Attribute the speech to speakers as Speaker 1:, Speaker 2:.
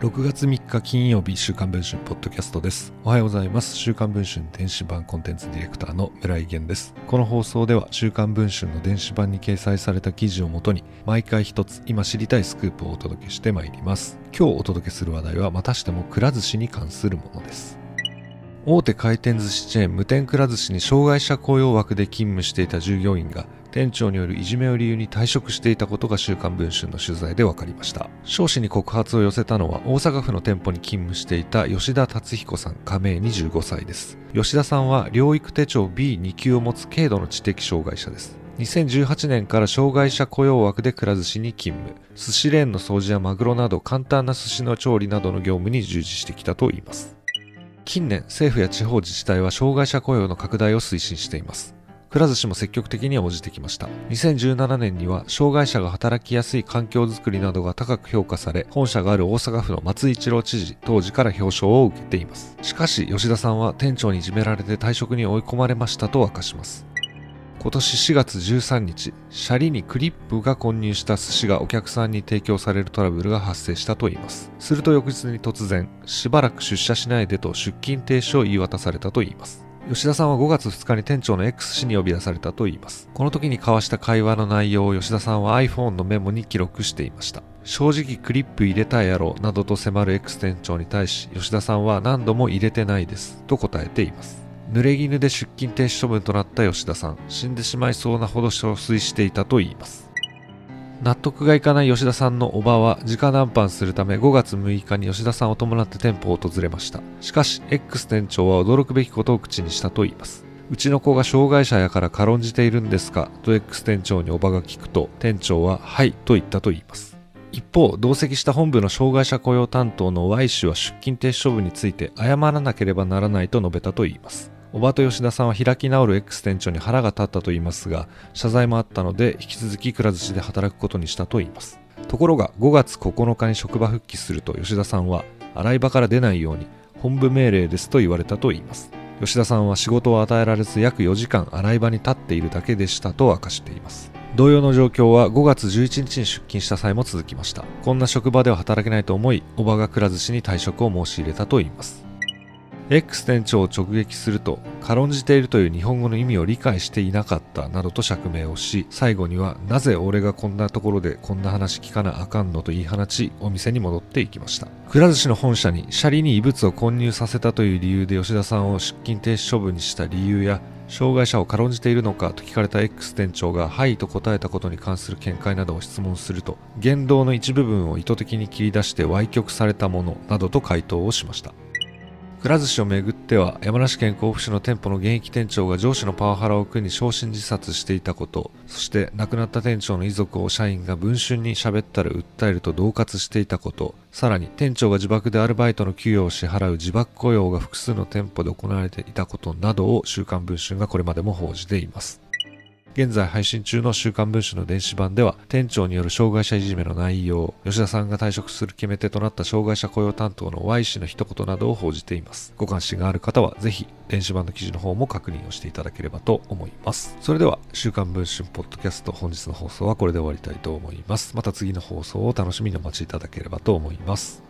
Speaker 1: 6月3日金曜日週刊文春ポッドキャストです。おはようございます。週刊文春電子版コンテンツディレクターの村井源です。この放送では週刊文春の電子版に掲載された記事をもとに毎回一つ今知りたいスクープをお届けしてまいります。今日お届けする話題はまたしてもくら寿司に関するものです。大手回転寿司チェーン無天くら寿司に障害者雇用枠で勤務していた従業員が店長によるいじめを理由に退職していたことが週刊文春の取材で分かりました。少子に告発を寄せたのは大阪府の店舗に勤務していた吉田達彦さん加盟25歳です。吉田さんは療育手帳 B2 級を持つ軽度の知的障害者です。2018年から障害者雇用枠でくら寿司に勤務。寿司レーンの掃除やマグロなど簡単な寿司の調理などの業務に従事してきたといいます。近年政府や地方自治体は障害者雇用の拡大を推進しています。くら寿司も積極的に応じてきました2017年には障害者が働きやすい環境づくりなどが高く評価され本社がある大阪府の松井一郎知事当時から表彰を受けていますしかし吉田さんは店長にいじめられて退職に追い込まれましたと明かします今年4月13日、シャリにクリップが混入した寿司がお客さんに提供されるトラブルが発生したといいます。すると翌日に突然、しばらく出社しないでと出勤停止を言い渡されたといいます。吉田さんは5月2日に店長の X 氏に呼び出されたといいます。この時に交わした会話の内容を吉田さんは iPhone のメモに記録していました。正直クリップ入れたやろなどと迫る X 店長に対し吉田さんは何度も入れてないですと答えています。濡れ衣で出勤停止処分となった吉田さん死んでしまいそうなほど憔悴していたといいます納得がいかない吉田さんのおばは直談判するため5月6日に吉田さんを伴って店舗を訪れました。しかし X 店長は驚くべきことを口にしたといいます。うちの子が障害者やから軽んじているんですか？と X 店長におばが聞くと店長ははいと言ったと言います。一方、同席した本部の障害者雇用担当の Y 氏は出勤停止処分について謝らなければならないと述べたといいます。おばと吉田さんは開き直る X 店長に腹が立ったと言いますが、謝罪もあったので、引き続きくら寿司で働くことにしたと言います。ところが、5月9日に職場復帰すると吉田さんは、洗い場から出ないように、本部命令ですと言われたと言います。吉田さんは仕事を与えられず約4時間洗い場に立っているだけでしたと明かしています。同様の状況は5月11日に出勤した際も続きました。こんな職場では働けないと思い、おばがくら寿司に退職を申し入れたと言います。X 店長を直撃すると軽んじているという日本語の意味を理解していなかったなどと釈明をし最後にはなぜ俺がこんなところでこんな話聞かなあかんのと言い放ちお店に戻っていきました。くら寿司の本社にシャリに異物を混入させたという理由で吉田さんを出勤停止処分にした理由や障害者を軽んじているのかと聞かれた X 店長がはいと答えたことに関する見解などを質問すると言動の一部分を意図的に切り出して歪曲されたものなどと回答をしました。くら寿司をめぐっては山梨県甲府市の店舗の現役店長が上司のパワハラを苦に焼身自殺していたことそして亡くなった店長の遺族を社員が文春に喋ったら訴えると恫喝していたことさらに店長が自爆でアルバイトの給与を支払う自爆雇用が複数の店舗で行われていたことなどを週刊文春がこれまでも報じています。現在配信中の週刊文春の電子版では、店長による障害者いじめの内容、吉田さんが退職する決め手となった障害者雇用担当の Y 氏の一言などを報じています。ご関心がある方は、ぜひ、電子版の記事の方も確認をしていただければと思います。それでは、週刊文春ポッドキャスト本日の放送はこれで終わりたいと思います。また次の放送を楽しみにお待ちいただければと思います。